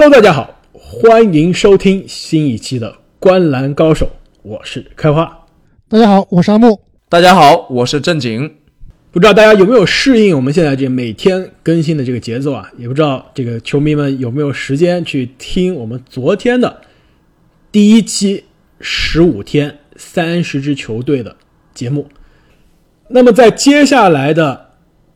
Hello，大家好，欢迎收听新一期的《观篮高手》，我是开花。大家好，我是阿木。大家好，我是正经。不知道大家有没有适应我们现在这每天更新的这个节奏啊？也不知道这个球迷们有没有时间去听我们昨天的第一期十五天三十支球队的节目。那么在接下来的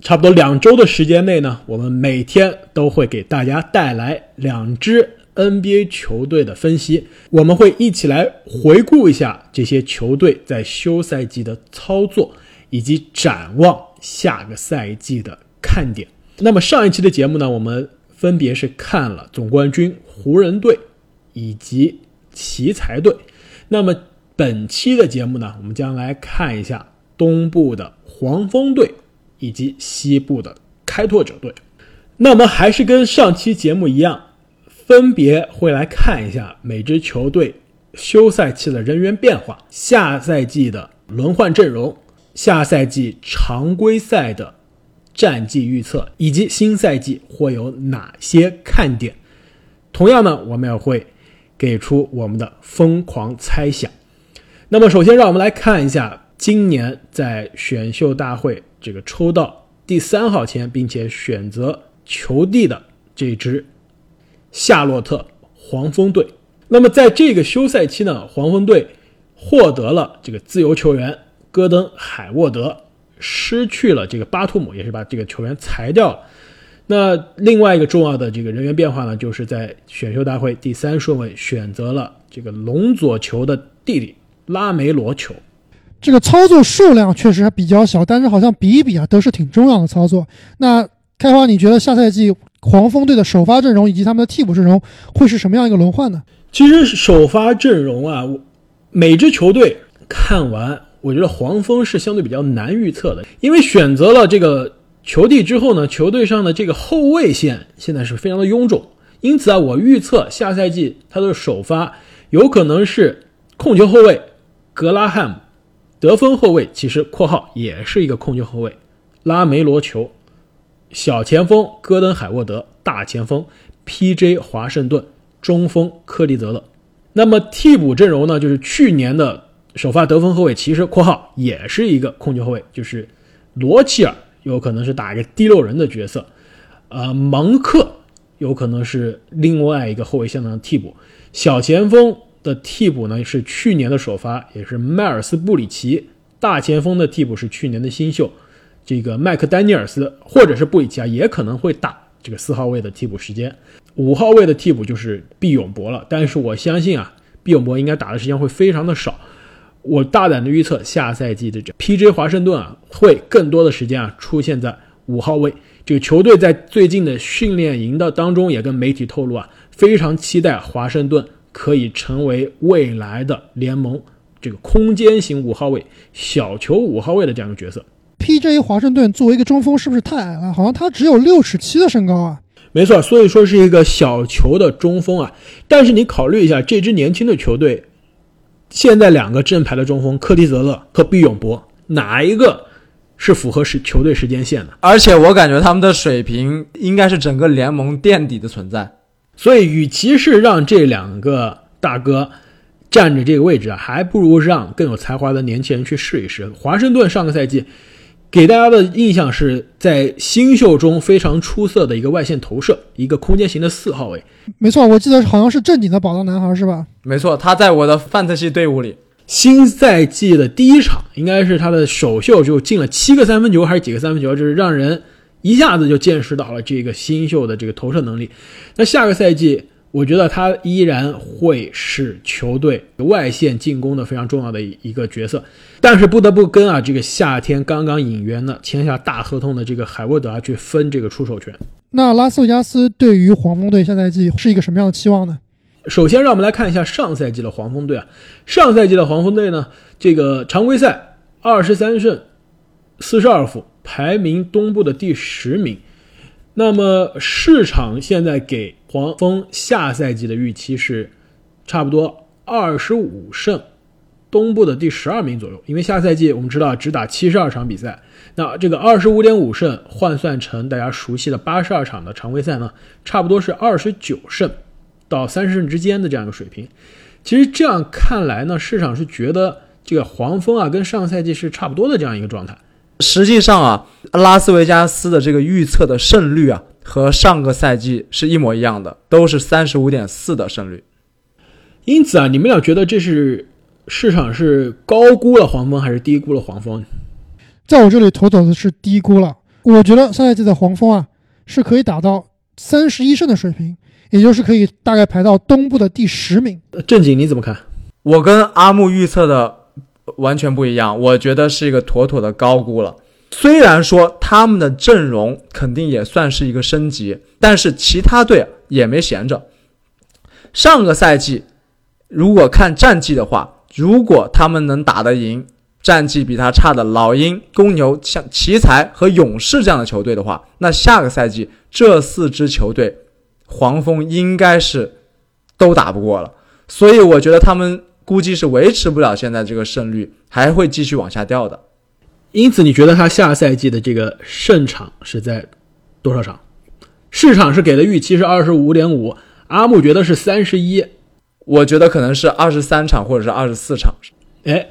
差不多两周的时间内呢，我们每天都会给大家带来两支 NBA 球队的分析，我们会一起来回顾一下这些球队在休赛季的操作。以及展望下个赛季的看点。那么上一期的节目呢，我们分别是看了总冠军湖人队以及奇才队。那么本期的节目呢，我们将来看一下东部的黄蜂队以及西部的开拓者队。那我们还是跟上期节目一样，分别会来看一下每支球队休赛期的人员变化，下赛季的轮换阵容。下赛季常规赛的战绩预测，以及新赛季会有哪些看点？同样呢，我们也会给出我们的疯狂猜想。那么，首先让我们来看一下今年在选秀大会这个抽到第三号签，并且选择球地的这支夏洛特黄蜂队。那么，在这个休赛期呢，黄蜂队获得了这个自由球员。戈登·海沃德失去了这个巴图姆，也是把这个球员裁掉了。那另外一个重要的这个人员变化呢，就是在选秀大会第三顺位选择了这个龙佐球的弟弟拉梅罗球。这个操作数量确实还比较小，但是好像比一比啊，都是挺重要的操作。那开花，你觉得下赛季黄蜂队的首发阵容以及他们的替补阵容会是什么样一个轮换呢？其实首发阵容啊，每支球队看完。我觉得黄蜂是相对比较难预测的，因为选择了这个球地之后呢，球队上的这个后卫线现在是非常的臃肿，因此啊，我预测下赛季他的首发有可能是控球后卫格拉汉姆，得分后卫其实（括号）也是一个控球后卫拉梅罗球，小前锋戈登海沃德，大前锋 P.J. 华盛顿，中锋科利泽勒。那么替补阵容呢，就是去年的。首发得分后卫其实（括号）也是一个控球后卫，就是罗齐尔有可能是打一个第六人的角色，呃，芒克有可能是另外一个后卫线上的替补。小前锋的替补呢是去年的首发，也是迈尔斯布里奇。大前锋的替补是去年的新秀，这个麦克丹尼尔斯或者是布里奇啊，也可能会打这个四号位的替补时间。五号位的替补就是毕永博了，但是我相信啊，毕永博应该打的时间会非常的少。我大胆的预测，下赛季的这 P.J. 华盛顿啊，会更多的时间啊出现在五号位。这个球队在最近的训练营的当中，也跟媒体透露啊，非常期待华盛顿可以成为未来的联盟这个空间型五号位、小球五号位的这样一个角色。P.J. 华盛顿作为一个中锋，是不是太矮了？好像他只有六尺七的身高啊。没错，所以说是一个小球的中锋啊。但是你考虑一下，这支年轻的球队。现在两个正牌的中锋科蒂泽勒和毕永博，哪一个是符合是球队时间线的？而且我感觉他们的水平应该是整个联盟垫底的存在。所以，与其是让这两个大哥占着这个位置啊，还不如让更有才华的年轻人去试一试。华盛顿上个赛季。给大家的印象是在新秀中非常出色的一个外线投射，一个空间型的四号位。没错，我记得好像是正经的宝藏男孩，是吧？没错，他在我的范特西队伍里。新赛季的第一场应该是他的首秀就进了七个三分球，还是几个三分球？就是让人一下子就见识到了这个新秀的这个投射能力。那下个赛季。我觉得他依然会是球队外线进攻的非常重要的一个角色，但是不得不跟啊这个夏天刚刚引援的签下大合同的这个海沃德啊去分这个出手权。那拉斯维加斯对于黄蜂队下赛季是一个什么样的期望呢？首先，让我们来看一下上赛季的黄蜂队啊，上赛季的黄蜂队呢，这个常规赛二十三胜四十二负，排名东部的第十名。那么市场现在给黄蜂下赛季的预期是，差不多二十五胜，东部的第十二名左右。因为下赛季我们知道只打七十二场比赛，那这个二十五点五胜换算成大家熟悉的八十二场的常规赛呢，差不多是二十九胜，到三十胜之间的这样一个水平。其实这样看来呢，市场是觉得这个黄蜂啊跟上赛季是差不多的这样一个状态。实际上啊，拉斯维加斯的这个预测的胜率啊，和上个赛季是一模一样的，都是三十五点四的胜率。因此啊，你们俩觉得这是市场是高估了黄蜂还是低估了黄蜂？在我这里，妥妥的是低估了。我觉得上赛季的黄蜂啊，是可以打到三十一胜的水平，也就是可以大概排到东部的第十名。正经你怎么看？我跟阿木预测的完全不一样，我觉得是一个妥妥的高估了。虽然说他们的阵容肯定也算是一个升级，但是其他队也没闲着。上个赛季。如果看战绩的话，如果他们能打得赢战绩比他差的老鹰、公牛、像奇才和勇士这样的球队的话，那下个赛季这四支球队，黄蜂应该是都打不过了。所以我觉得他们估计是维持不了现在这个胜率，还会继续往下掉的。因此，你觉得他下赛季的这个胜场是在多少场？市场是给的预期是二十五点五，阿木觉得是三十一。我觉得可能是二十三场或者是二十四场，哎，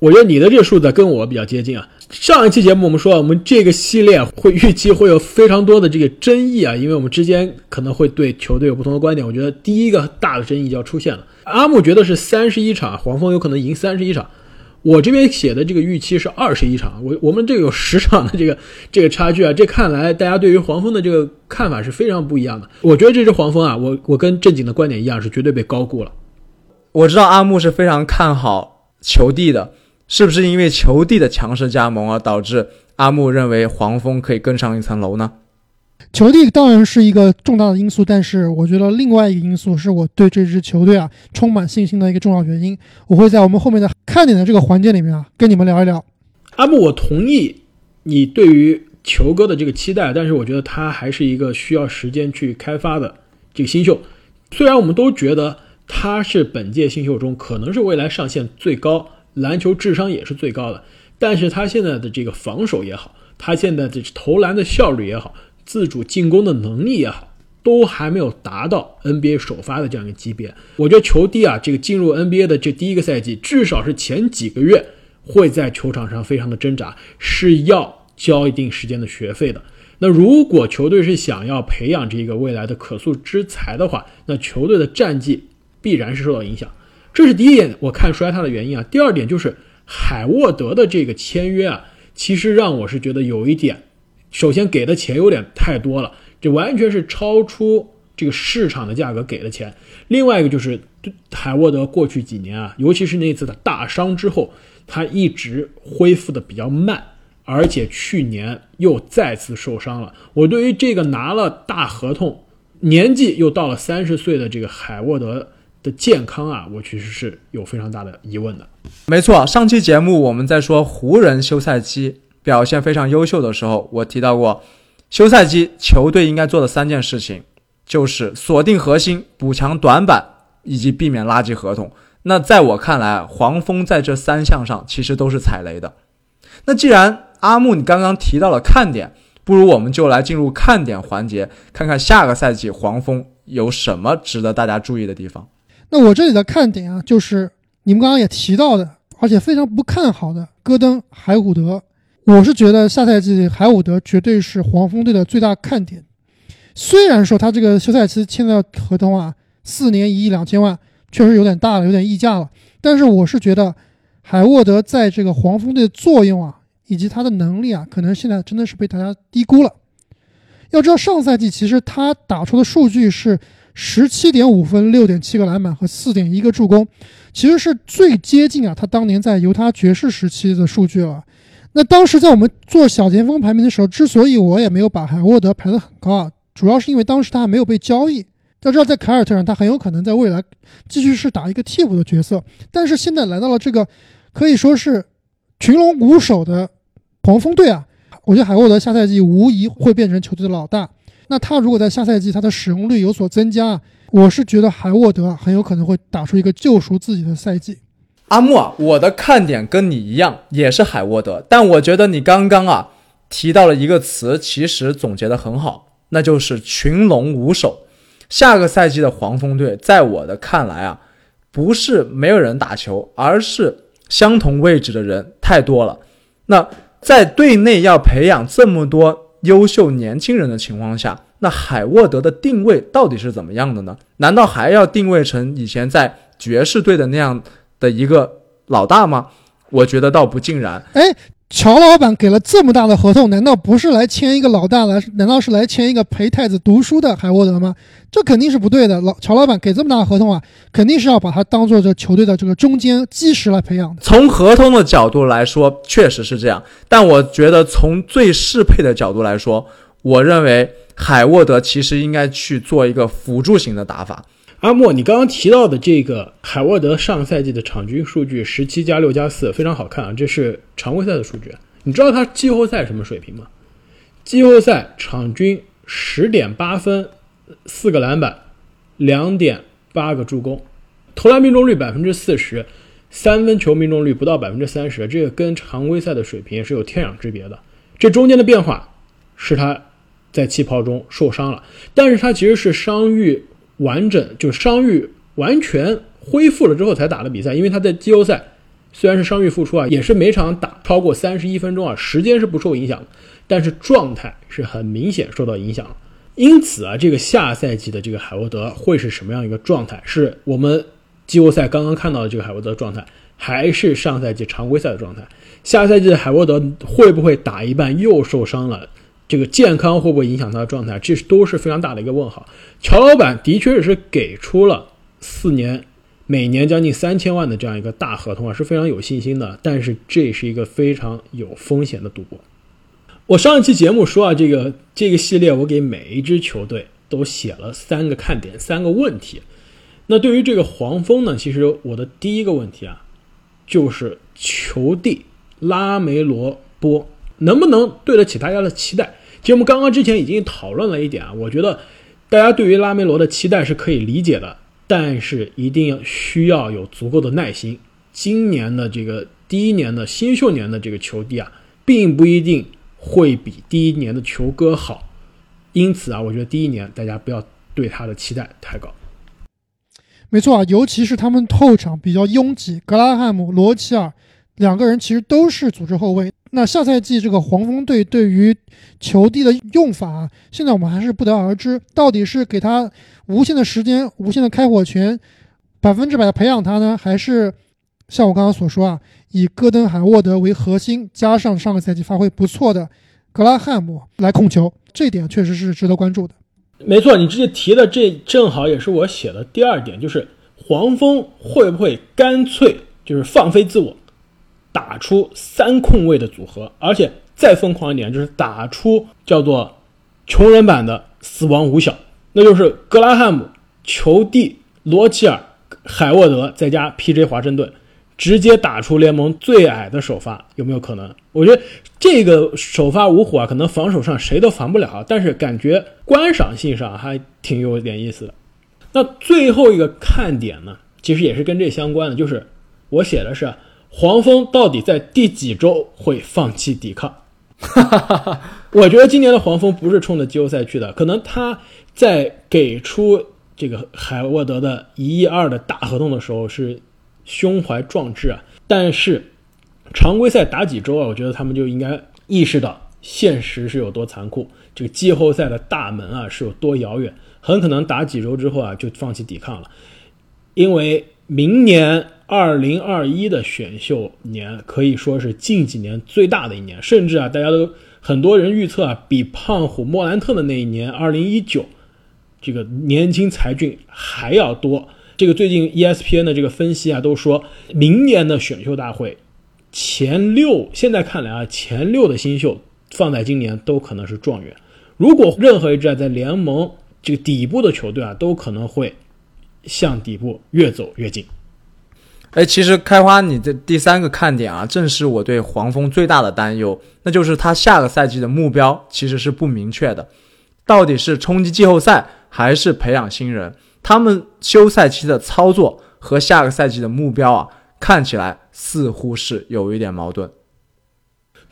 我觉得你的这个数字跟我比较接近啊。上一期节目我们说，我们这个系列会预期会有非常多的这个争议啊，因为我们之间可能会对球队有不同的观点。我觉得第一个大的争议就要出现了。阿木觉得是三十一场，黄蜂有可能赢三十一场。我这边写的这个预期是二十一场，我我们这个有十场的这个这个差距啊，这看来大家对于黄蜂的这个看法是非常不一样的。我觉得这支黄蜂啊，我我跟正经的观点一样，是绝对被高估了。我知道阿木是非常看好球帝的，是不是因为球帝的强势加盟而导致阿木认为黄蜂可以更上一层楼呢？球队当然是一个重大的因素，但是我觉得另外一个因素是我对这支球队啊充满信心的一个重要原因。我会在我们后面的看点的这个环节里面啊跟你们聊一聊。阿木，我同意你对于球哥的这个期待，但是我觉得他还是一个需要时间去开发的这个新秀。虽然我们都觉得他是本届新秀中可能是未来上限最高、篮球智商也是最高的，但是他现在的这个防守也好，他现在的投篮的效率也好。自主进攻的能力也好，都还没有达到 NBA 首发的这样一个级别。我觉得球帝啊，这个进入 NBA 的这第一个赛季，至少是前几个月会在球场上非常的挣扎，是要交一定时间的学费的。那如果球队是想要培养这个未来的可塑之才的话，那球队的战绩必然是受到影响。这是第一点，我看衰他的原因啊。第二点就是海沃德的这个签约啊，其实让我是觉得有一点。首先给的钱有点太多了，这完全是超出这个市场的价格给的钱。另外一个就是海沃德过去几年啊，尤其是那次的大伤之后，他一直恢复的比较慢，而且去年又再次受伤了。我对于这个拿了大合同、年纪又到了三十岁的这个海沃德的健康啊，我其实是有非常大的疑问的。没错，上期节目我们在说湖人休赛期。表现非常优秀的时候，我提到过，休赛期球队应该做的三件事情，就是锁定核心、补强短板以及避免垃圾合同。那在我看来，黄蜂在这三项上其实都是踩雷的。那既然阿木你刚刚提到了看点，不如我们就来进入看点环节，看看下个赛季黄蜂有什么值得大家注意的地方。那我这里的看点啊，就是你们刚刚也提到的，而且非常不看好的戈登·海伍德。我是觉得下赛季海伍德绝对是黄蜂队的最大看点。虽然说他这个休赛期签的合同啊，四年一亿两千万，确实有点大了，有点溢价了。但是我是觉得海沃德在这个黄蜂队的作用啊，以及他的能力啊，可能现在真的是被大家低估了。要知道上赛季其实他打出的数据是十七点五分、六点七个篮板和四点一个助攻，其实是最接近啊他当年在犹他爵士时期的数据了。那当时在我们做小前锋排名的时候，之所以我也没有把海沃德排得很高啊，主要是因为当时他还没有被交易。要知道，在凯尔特人，他很有可能在未来继续是打一个替补的角色。但是现在来到了这个可以说是群龙无首的黄蜂队啊，我觉得海沃德下赛季无疑会变成球队的老大。那他如果在下赛季他的使用率有所增加，我是觉得海沃德很有可能会打出一个救赎自己的赛季。阿木啊，我的看点跟你一样，也是海沃德。但我觉得你刚刚啊提到了一个词，其实总结的很好，那就是群龙无首。下个赛季的黄蜂队，在我的看来啊，不是没有人打球，而是相同位置的人太多了。那在队内要培养这么多优秀年轻人的情况下，那海沃德的定位到底是怎么样的呢？难道还要定位成以前在爵士队的那样的一个老大吗？我觉得倒不尽然。哎，乔老板给了这么大的合同，难道不是来签一个老大来？难道是来签一个陪太子读书的海沃德吗？这肯定是不对的。老乔老板给这么大的合同啊，肯定是要把他当做这球队的这个中间基石来培养的。从合同的角度来说，确实是这样。但我觉得从最适配的角度来说，我认为海沃德其实应该去做一个辅助型的打法。阿莫，你刚刚提到的这个海沃德上赛季的场均数据十七加六加四非常好看啊，这是常规赛的数据。你知道他季后赛什么水平吗？季后赛场均十点八分，四个篮板，两点八个助攻，投篮命中率百分之四十，三分球命中率不到百分之三十，这个跟常规赛的水平是有天壤之别的。这中间的变化是他在气泡中受伤了，但是他其实是伤愈。完整就是伤愈完全恢复了之后才打的比赛，因为他在季后赛虽然是伤愈复出啊，也是每场打超过三十一分钟啊，时间是不受影响的，但是状态是很明显受到影响。因此啊，这个下赛季的这个海沃德会是什么样一个状态？是我们季后赛刚刚看到的这个海沃德状态，还是上赛季常规赛的状态？下赛季的海沃德会不会打一半又受伤了？这个健康会不会影响他的状态？这都是非常大的一个问号。乔老板的确是给出了四年，每年将近三千万的这样一个大合同啊，是非常有信心的。但是这是一个非常有风险的赌博。我上一期节目说啊，这个这个系列我给每一支球队都写了三个看点，三个问题。那对于这个黄蜂呢，其实我的第一个问题啊，就是球帝拉梅罗波能不能对得起大家的期待？其实我们刚刚之前已经讨论了一点啊，我觉得大家对于拉梅罗的期待是可以理解的，但是一定要需要有足够的耐心。今年的这个第一年的新秀年的这个球帝啊，并不一定会比第一年的球哥好，因此啊，我觉得第一年大家不要对他的期待太高。没错啊，尤其是他们后场比较拥挤，格拉汉姆、罗齐尔两个人其实都是组织后卫。那下赛季这个黄蜂队对于球帝的用法，现在我们还是不得而知。到底是给他无限的时间、无限的开火权，百分之百的培养他呢，还是像我刚刚所说啊，以戈登、海沃德为核心，加上上个赛季发挥不错的格拉汉姆来控球？这点确实是值得关注的。没错，你直接提的这正好也是我写的第二点，就是黄蜂会不会干脆就是放飞自我？打出三控卫的组合，而且再疯狂一点，就是打出叫做穷人版的死亡五小，那就是格拉汉姆、裘蒂、罗齐尔、海沃德再加 P.J. 华盛顿，直接打出联盟最矮的首发，有没有可能？我觉得这个首发五虎啊，可能防守上谁都防不了，但是感觉观赏性上还挺有点意思的。那最后一个看点呢，其实也是跟这相关的，就是我写的是。黄蜂到底在第几周会放弃抵抗？我觉得今年的黄蜂不是冲着季后赛去的，可能他在给出这个海沃德的一亿二的大合同的时候是胸怀壮志啊，但是常规赛打几周啊？我觉得他们就应该意识到现实是有多残酷，这个季后赛的大门啊是有多遥远，很可能打几周之后啊就放弃抵抗了，因为明年。二零二一的选秀年可以说是近几年最大的一年，甚至啊，大家都很多人预测啊，比胖虎莫兰特的那一年二零一九这个年轻才俊还要多。这个最近 ESPN 的这个分析啊，都说明年的选秀大会前六，现在看来啊，前六的新秀放在今年都可能是状元。如果任何一支啊在联盟这个底部的球队啊，都可能会向底部越走越近。哎，其实开花，你的第三个看点啊，正是我对黄蜂最大的担忧，那就是他下个赛季的目标其实是不明确的，到底是冲击季后赛还是培养新人？他们休赛期的操作和下个赛季的目标啊，看起来似乎是有一点矛盾。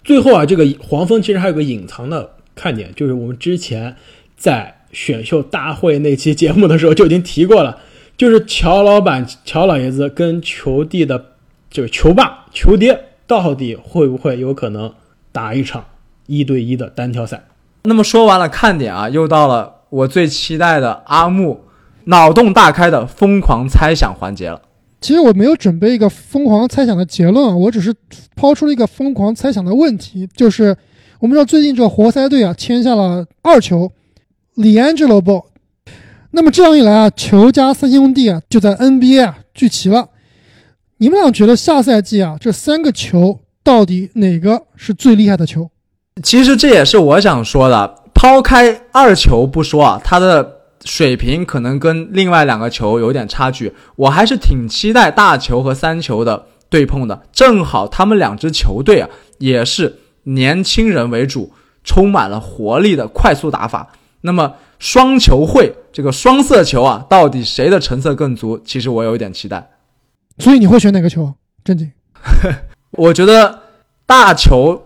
最后啊，这个黄蜂其实还有个隐藏的看点，就是我们之前在选秀大会那期节目的时候就已经提过了，就是乔老板、乔老爷子跟球弟的，就是球爸、球爹，到底会不会有可能打一场一对一的单挑赛？那么说完了看点啊，又到了我最期待的阿木脑洞大开的疯狂猜想环节了。其实我没有准备一个疯狂猜想的结论啊，我只是抛出了一个疯狂猜想的问题，就是我们知道最近这个活塞队啊签下了二球 LeAngelo Ball，那么这样一来啊，球加三兄弟啊就在 NBA 啊聚齐了。你们俩觉得下赛季啊这三个球到底哪个是最厉害的球？其实这也是我想说的，抛开二球不说啊，他的水平可能跟另外两个球有点差距，我还是挺期待大球和三球的对碰的。正好他们两支球队啊，也是年轻人为主，充满了活力的快速打法。那么双球会这个双色球啊，到底谁的成色更足？其实我有一点期待。所以你会选哪个球？正经，我觉得大球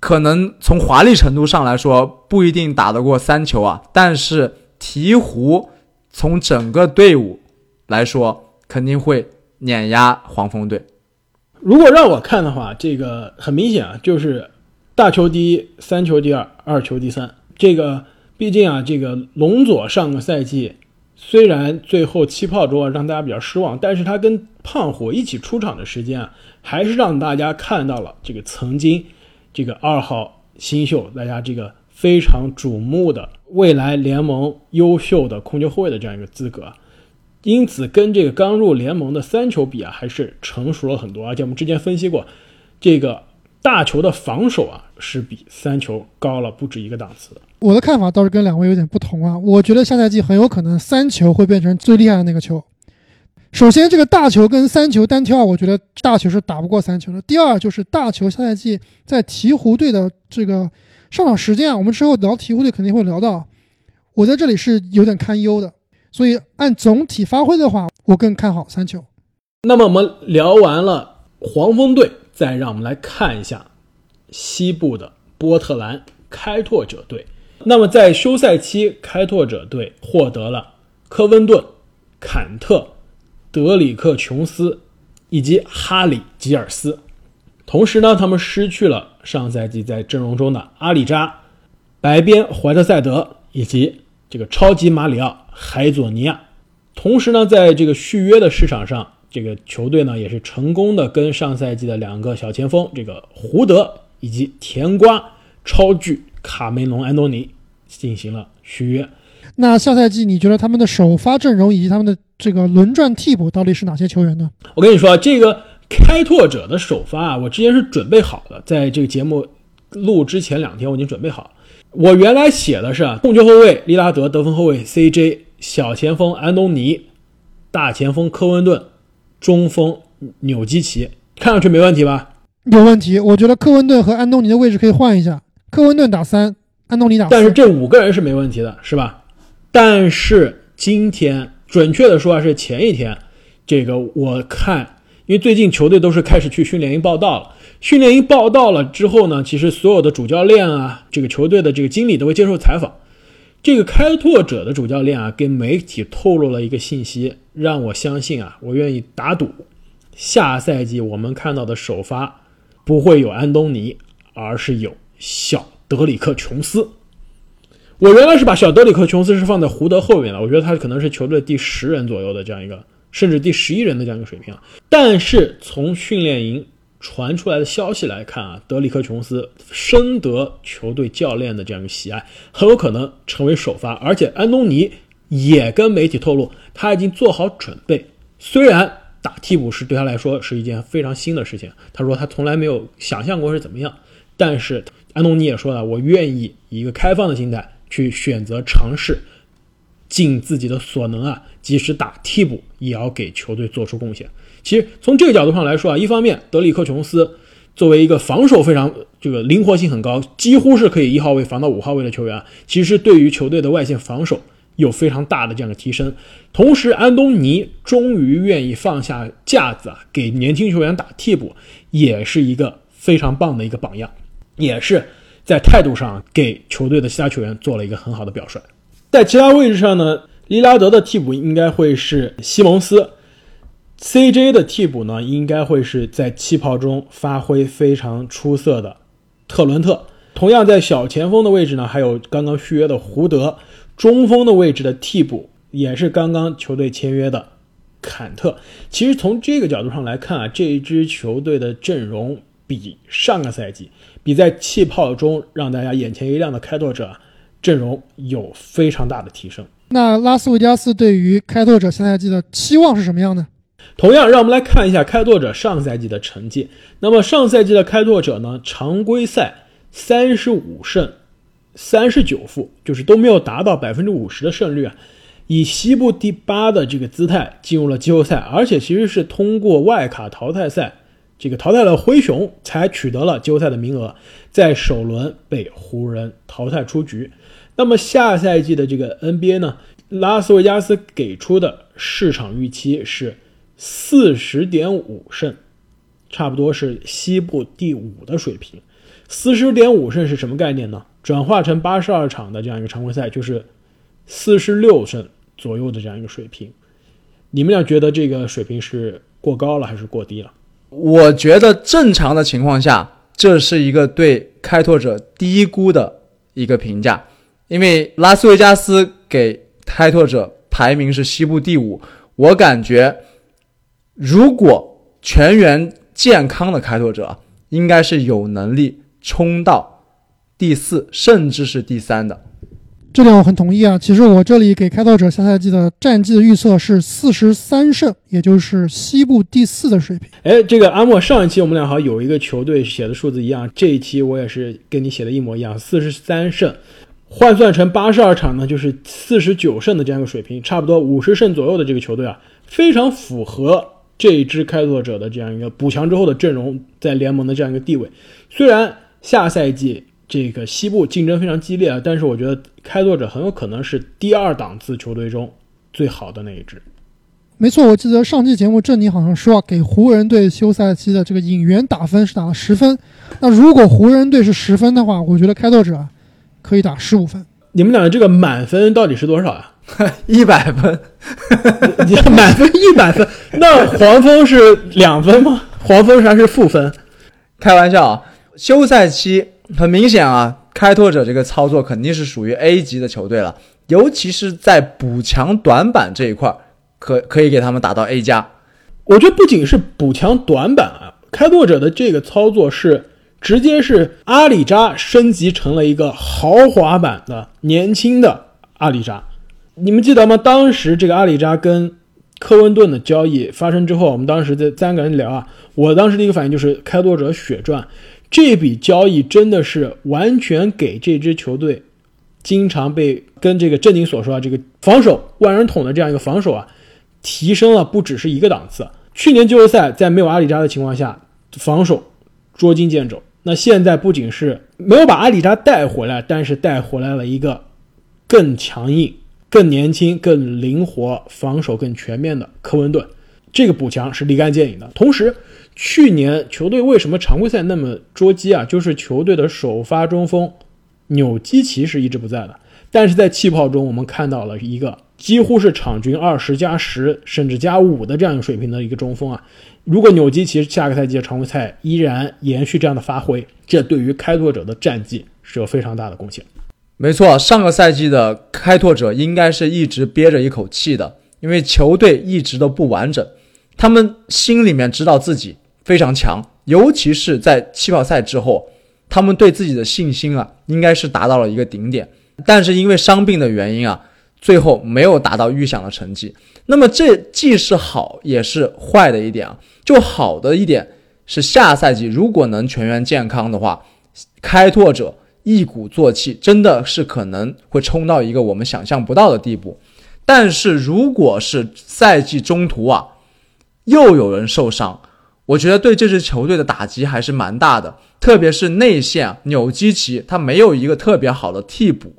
可能从华丽程度上来说不一定打得过三球啊，但是鹈鹕从整个队伍来说肯定会碾压黄蜂队。如果让我看的话，这个很明显啊，就是大球第一，三球第二，二球第三。这个毕竟啊，这个龙佐上个赛季虽然最后气泡中啊让大家比较失望，但是他跟胖虎一起出场的时间啊，还是让大家看到了这个曾经这个二号新秀，大家这个非常瞩目的未来联盟优秀的控球后卫的这样一个资格。因此，跟这个刚入联盟的三球比啊，还是成熟了很多。而且我们之前分析过，这个大球的防守啊，是比三球高了不止一个档次的。我的看法倒是跟两位有点不同啊。我觉得下赛季很有可能三球会变成最厉害的那个球。首先，这个大球跟三球单挑，我觉得大球是打不过三球的。第二，就是大球下赛季在鹈鹕队的这个上场时间啊，我们之后聊鹈鹕队肯定会聊到，我在这里是有点堪忧的。所以按总体发挥的话，我更看好三球。那么我们聊完了黄蜂队，再让我们来看一下西部的波特兰开拓者队。那么在休赛期，开拓者队获得了科温顿、坎特、德里克·琼斯以及哈里·吉尔斯。同时呢，他们失去了上赛季在阵容中的阿里扎、白边怀特塞德以及这个超级马里奥海佐尼亚。同时呢，在这个续约的市场上，这个球队呢也是成功的跟上赛季的两个小前锋这个胡德以及甜瓜超巨卡梅隆·安东尼进行了续约。那下赛季你觉得他们的首发阵容以及他们的这个轮转替补到底是哪些球员呢？我跟你说，这个开拓者的首发啊，我之前是准备好的，在这个节目录之前两天我已经准备好。我原来写的是啊，控球后卫利拉德，得分后卫 CJ，小前锋安东尼，大前锋科温顿，中锋纽基奇，看上去没问题吧？有问题，我觉得科温顿和安东尼的位置可以换一下，科温顿打三，安东尼打四。但是这五个人是没问题的，是吧？但是今天，准确的说啊，是前一天，这个我看，因为最近球队都是开始去训练营报道了。训练营报道了之后呢，其实所有的主教练啊，这个球队的这个经理都会接受采访。这个开拓者的主教练啊，跟媒体透露了一个信息，让我相信啊，我愿意打赌，下赛季我们看到的首发不会有安东尼，而是有小德里克·琼斯。我原来是把小德里克·琼斯是放在胡德后面的，我觉得他可能是球队第十人左右的这样一个，甚至第十一人的这样一个水平。但是从训练营传出来的消息来看啊，德里克·琼斯深得球队教练的这样一个喜爱，很有可能成为首发。而且安东尼也跟媒体透露，他已经做好准备。虽然打替补是对他来说是一件非常新的事情，他说他从来没有想象过是怎么样。但是安东尼也说了，我愿意以一个开放的心态去选择尝试，尽自己的所能啊，即使打替补也要给球队做出贡献。其实从这个角度上来说啊，一方面德里克·琼斯作为一个防守非常这个灵活性很高，几乎是可以一号位防到五号位的球员，其实对于球队的外线防守有非常大的这样的提升。同时，安东尼终于愿意放下架子啊，给年轻球员打替补，也是一个非常棒的一个榜样，也是在态度上给球队的其他球员做了一个很好的表率。在其他位置上呢，利拉德的替补应该会是西蒙斯，CJ 的替补呢应该会是在气泡中发挥非常出色的特伦特。同样在小前锋的位置呢，还有刚刚续约的胡德，中锋的位置的替补也是刚刚球队签约的坎特。其实从这个角度上来看啊，这一支球队的阵容比上个赛季，比在气泡中让大家眼前一亮的开拓者。阵容有非常大的提升。那拉斯维加斯对于开拓者下赛季的期望是什么样呢？同样，让我们来看一下开拓者上赛季的成绩。那么上赛季的开拓者呢，常规赛三十五胜三十九负，就是都没有达到百分之五十的胜率啊，以西部第八的这个姿态进入了季后赛，而且其实是通过外卡淘汰赛。这个淘汰了灰熊，才取得了季后赛的名额，在首轮被湖人淘汰出局。那么下赛季的这个 NBA 呢？拉斯维加斯给出的市场预期是四十点五胜，差不多是西部第五的水平。四十点五胜是什么概念呢？转化成八十二场的这样一个常规赛，就是四十六胜左右的这样一个水平。你们俩觉得这个水平是过高了还是过低了？我觉得正常的情况下，这是一个对开拓者低估的一个评价，因为拉斯维加斯给开拓者排名是西部第五，我感觉如果全员健康的开拓者，应该是有能力冲到第四，甚至是第三的。这点我很同意啊！其实我这里给开拓者下赛季的战绩的预测是四十三胜，也就是西部第四的水平。哎，这个阿莫，上一期我们俩好像有一个球队写的数字一样，这一期我也是跟你写的一模一样，四十三胜，换算成八十二场呢，就是四十九胜的这样一个水平，差不多五十胜左右的这个球队啊，非常符合这支开拓者的这样一个补强之后的阵容在联盟的这样一个地位。虽然下赛季。这个西部竞争非常激烈啊，但是我觉得开拓者很有可能是第二档次球队中最好的那一支。没错，我记得上期节目郑宁好像说啊，给湖人队休赛期的这个引援打分是打了十分。那如果湖人队是十分的话，我觉得开拓者可以打十五分。你们俩的这个满分到底是多少啊？一百分？满分一百分？那黄蜂是两分吗？黄蜂还是负分？开玩笑啊，休赛期。很明显啊，开拓者这个操作肯定是属于 A 级的球队了，尤其是在补强短板这一块，可可以给他们打到 A 加。我觉得不仅是补强短板啊，开拓者的这个操作是直接是阿里扎升级成了一个豪华版的年轻的阿里扎。你们记得吗？当时这个阿里扎跟科温顿的交易发生之后，我们当时在三个人聊啊，我当时的一个反应就是开拓者血赚。这笔交易真的是完全给这支球队，经常被跟这个正经所说啊，这个防守万人捅的这样一个防守啊，提升了不只是一个档次。去年季后赛在没有阿里扎的情况下，防守捉襟见肘。那现在不仅是没有把阿里扎带回来，但是带回来了一个更强硬、更年轻、更灵活、防守更全面的科文顿。这个补强是立竿见影的。同时，去年球队为什么常规赛那么捉鸡啊？就是球队的首发中锋纽基奇是一直不在的，但是在气泡中我们看到了一个几乎是场均二十加十甚至加五的这样一个水平的一个中锋啊。如果纽基奇下个赛季常规赛依然延续这样的发挥，这对于开拓者的战绩是有非常大的贡献。没错，上个赛季的开拓者应该是一直憋着一口气的，因为球队一直都不完整，他们心里面知道自己。非常强，尤其是在气泡赛之后，他们对自己的信心啊，应该是达到了一个顶点。但是因为伤病的原因啊，最后没有达到预想的成绩。那么这既是好也是坏的一点啊。就好的一点是，下赛季如果能全员健康的话，开拓者一鼓作气，真的是可能会冲到一个我们想象不到的地步。但是如果是赛季中途啊，又有人受伤。我觉得对这支球队的打击还是蛮大的，特别是内线纽基奇，他没有一个特别好的替补。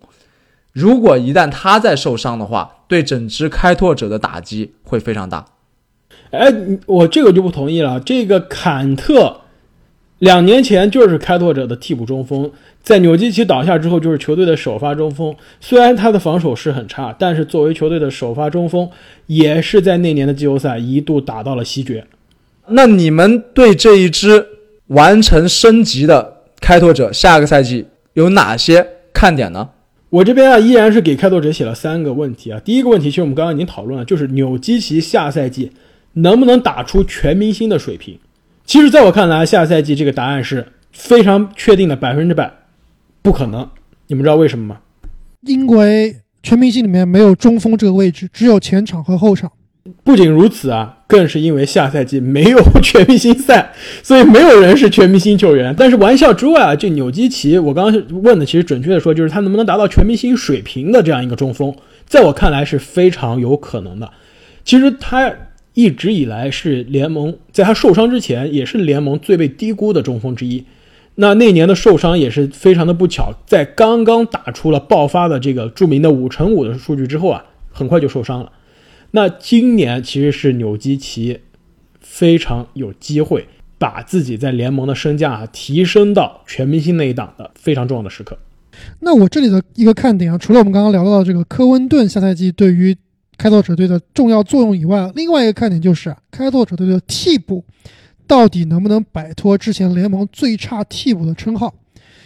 如果一旦他再受伤的话，对整支开拓者的打击会非常大。哎，我这个就不同意了。这个坎特两年前就是开拓者的替补中锋，在纽基奇倒下之后就是球队的首发中锋。虽然他的防守是很差，但是作为球队的首发中锋，也是在那年的季后赛一度打到了西决。那你们对这一支完成升级的开拓者下个赛季有哪些看点呢？我这边啊，依然是给开拓者写了三个问题啊。第一个问题，其实我们刚刚已经讨论了，就是纽基奇下赛季能不能打出全明星的水平。其实，在我看来，下赛季这个答案是非常确定的，百分之百不可能。你们知道为什么吗？因为全明星里面没有中锋这个位置，只有前场和后场。不仅如此啊，更是因为下赛季没有全明星赛，所以没有人是全明星球员。但是玩笑之外啊，这纽基奇，我刚刚问的其实准确的说，就是他能不能达到全明星水平的这样一个中锋，在我看来是非常有可能的。其实他。一直以来是联盟在他受伤之前也是联盟最被低估的中锋之一。那那年的受伤也是非常的不巧，在刚刚打出了爆发的这个著名的五乘五的数据之后啊，很快就受伤了。那今年其实是纽基奇非常有机会把自己在联盟的身价提升到全明星那一档的非常重要的时刻。那我这里的一个看点啊，除了我们刚刚聊到的这个科温顿下赛季对于开拓者队的重要作用以外，另外一个看点就是开拓者队的替补到底能不能摆脱之前联盟最差替补的称号？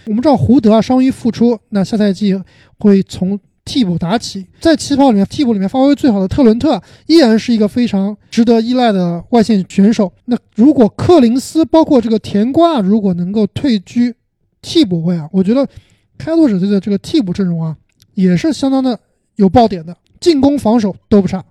我们知道胡德啊伤愈复出，那下赛季会从替补打起。在气泡里面，替补里面发挥最好的特伦特依然是一个非常值得依赖的外线选手。那如果克林斯包括这个甜瓜如果能够退居替补位啊，我觉得开拓者队的这个替补阵容啊也是相当的有爆点的。进攻、防守都不差。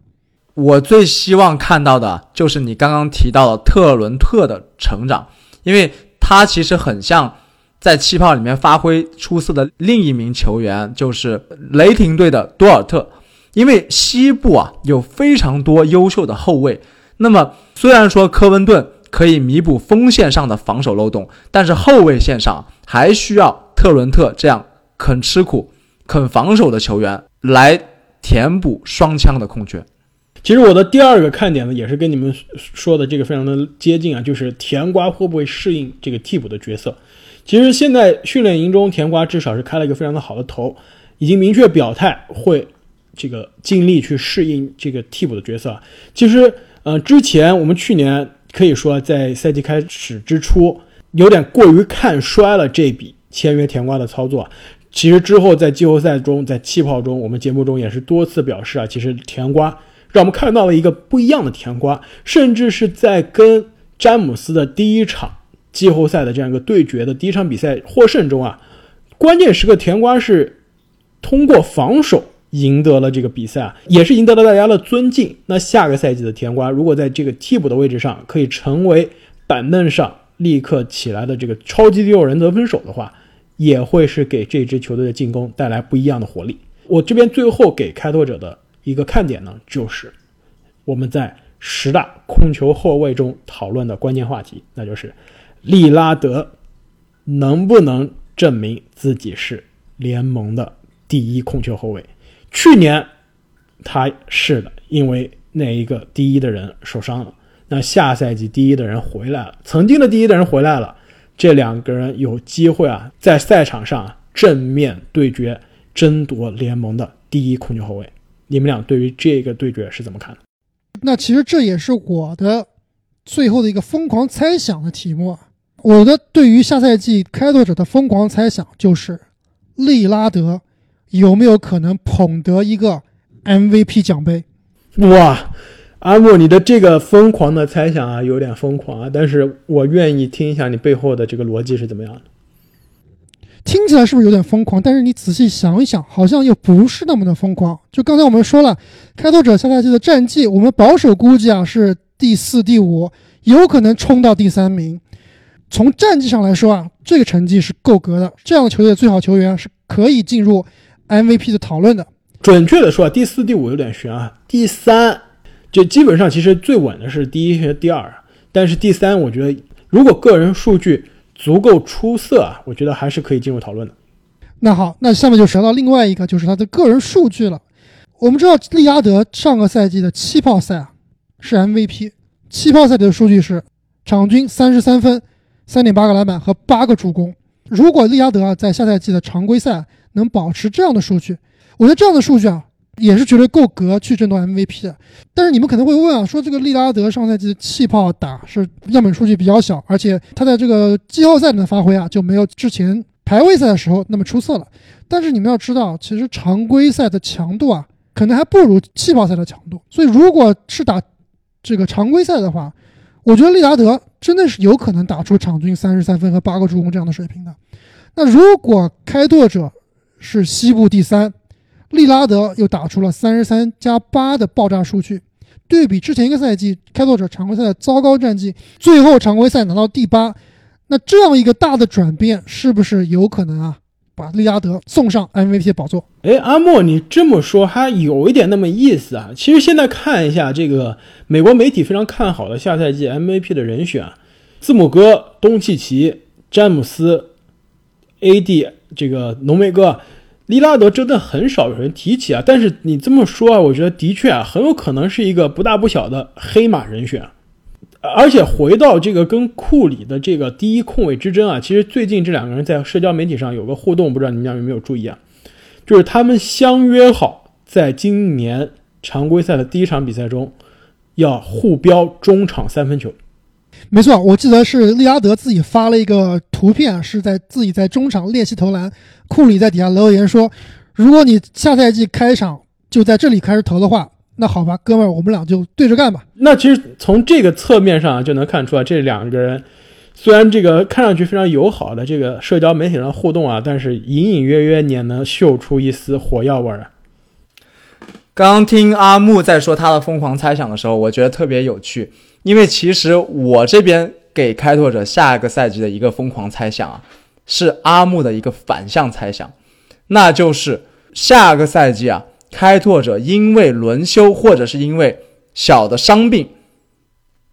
我最希望看到的就是你刚刚提到的特伦特的成长，因为他其实很像在气泡里面发挥出色的另一名球员，就是雷霆队的多尔特。因为西部啊有非常多优秀的后卫，那么虽然说科温顿可以弥补锋线上的防守漏洞，但是后卫线上还需要特伦特这样肯吃苦、肯防守的球员来。填补双枪的空缺。其实我的第二个看点呢，也是跟你们说的这个非常的接近啊，就是甜瓜会不会适应这个替补的角色。其实现在训练营中，甜瓜至少是开了一个非常的好的头，已经明确表态会这个尽力去适应这个替补的角色。其实，呃，之前我们去年可以说在赛季开始之初，有点过于看衰了这笔签约甜瓜的操作。其实之后在季后赛中，在气泡中，我们节目中也是多次表示啊，其实甜瓜让我们看到了一个不一样的甜瓜，甚至是在跟詹姆斯的第一场季后赛的这样一个对决的第一场比赛获胜中啊，关键时刻甜瓜是通过防守赢得了这个比赛啊，也是赢得了大家的尊敬。那下个赛季的甜瓜如果在这个替补的位置上可以成为板凳上立刻起来的这个超级第六人得分手的话。也会是给这支球队的进攻带来不一样的活力。我这边最后给开拓者的一个看点呢，就是我们在十大控球后卫中讨论的关键话题，那就是利拉德能不能证明自己是联盟的第一控球后卫？去年他是的，因为那一个第一的人受伤了。那下赛季第一的人回来了，曾经的第一的人回来了。这两个人有机会啊，在赛场上正面对决，争夺联盟的第一控球后卫。你们俩对于这个对决是怎么看的？那其实这也是我的最后的一个疯狂猜想的题目。我的对于下赛季开拓者的疯狂猜想就是，利拉德有没有可能捧得一个 MVP 奖杯？哇！阿木，你的这个疯狂的猜想啊，有点疯狂啊，但是我愿意听一下你背后的这个逻辑是怎么样的。听起来是不是有点疯狂？但是你仔细想一想，好像又不是那么的疯狂。就刚才我们说了，开拓者下赛季的战绩，我们保守估计啊是第四、第五，有可能冲到第三名。从战绩上来说啊，这个成绩是够格的。这样的球队最好球员是可以进入 MVP 的讨论的。准确的说啊，第四、第五有点悬啊，第三。就基本上，其实最稳的是第一和第二，但是第三，我觉得如果个人数据足够出色啊，我觉得还是可以进入讨论的。那好，那下面就聊到另外一个，就是他的个人数据了。我们知道利拉德上个赛季的气泡赛啊是 MVP，气泡赛的数据是场均三十三分、三点八个篮板和八个助攻。如果利拉德啊在下赛季的常规赛能保持这样的数据，我觉得这样的数据啊也是绝对够格去争夺 MVP 的。但是你们可能会问啊，说这个利拉德上赛季的气泡打是样本数据比较小，而且他在这个季后赛里的发挥啊就没有之前排位赛的时候那么出色了。但是你们要知道，其实常规赛的强度啊，可能还不如气泡赛的强度。所以如果是打这个常规赛的话，我觉得利拉德真的是有可能打出场均三十三分和八个助攻这样的水平的。那如果开拓者是西部第三，利拉德又打出了三十三加八的爆炸数据，对比之前一个赛季开拓者常规赛的糟糕战绩，最后常规赛拿到第八，那这样一个大的转变，是不是有可能啊，把利拉德送上 MVP 的宝座？哎，阿莫，你这么说还有一点那么意思啊。其实现在看一下这个美国媒体非常看好的下赛季 MVP 的人选，字母哥、东契奇、詹姆斯、AD 这个浓眉哥、利拉德，真的很少有人提起啊。但是你这么说啊，我觉得的确啊，很有可能是一个不大不小的黑马人选。而且回到这个跟库里的这个第一控卫之争啊，其实最近这两个人在社交媒体上有个互动，不知道你们俩有没有注意啊？就是他们相约好在今年常规赛的第一场比赛中，要互飙中场三分球。没错，我记得是利拉德自己发了一个图片，是在自己在中场练习投篮，库里在底下留言说：“如果你下赛季开场就在这里开始投的话，那好吧，哥们儿，我们俩就对着干吧。”那其实从这个侧面上就能看出来，这两个人虽然这个看上去非常友好的这个社交媒体上互动啊，但是隐隐约约你也能嗅出一丝火药味儿啊。刚听阿木在说他的疯狂猜想的时候，我觉得特别有趣，因为其实我这边给开拓者下一个赛季的一个疯狂猜想啊，是阿木的一个反向猜想，那就是下个赛季啊，开拓者因为轮休或者是因为小的伤病，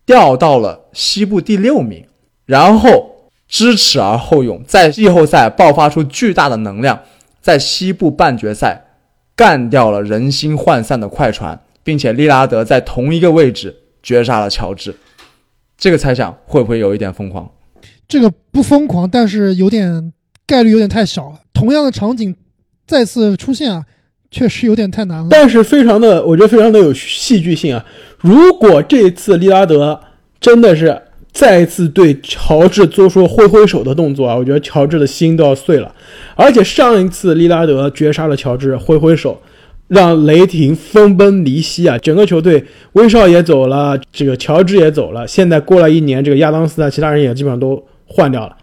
掉到了西部第六名，然后知耻而后勇，在季后赛爆发出巨大的能量，在西部半决赛。干掉了人心涣散的快船，并且利拉德在同一个位置绝杀了乔治，这个猜想会不会有一点疯狂？这个不疯狂，但是有点概率有点太小了。同样的场景再次出现啊，确实有点太难了。但是非常的，我觉得非常的有戏剧性啊！如果这次利拉德真的是再次对乔治做出挥挥手的动作啊，我觉得乔治的心都要碎了。而且上一次利拉德绝杀了乔治，挥挥手，让雷霆分崩离析啊！整个球队威少也走了，这个乔治也走了。现在过了一年，这个亚当斯啊，其他人也基本上都换掉了。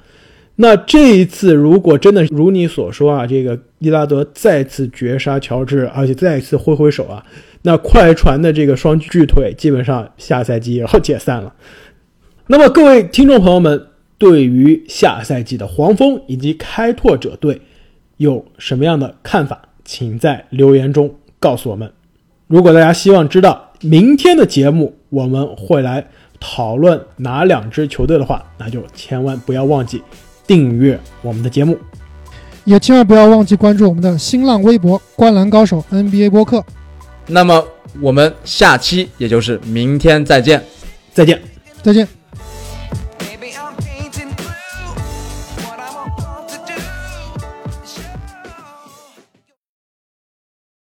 那这一次如果真的如你所说啊，这个利拉德再次绝杀乔治，而且再一次挥挥手啊，那快船的这个双巨腿基本上下赛季也要解散了。那么各位听众朋友们。对于下赛季的黄蜂以及开拓者队有什么样的看法，请在留言中告诉我们。如果大家希望知道明天的节目我们会来讨论哪两支球队的话，那就千万不要忘记订阅我们的节目，也千万不要忘记关注我们的新浪微博“观澜高手 NBA 播客”。那么我们下期也就是明天再见，再见，再见。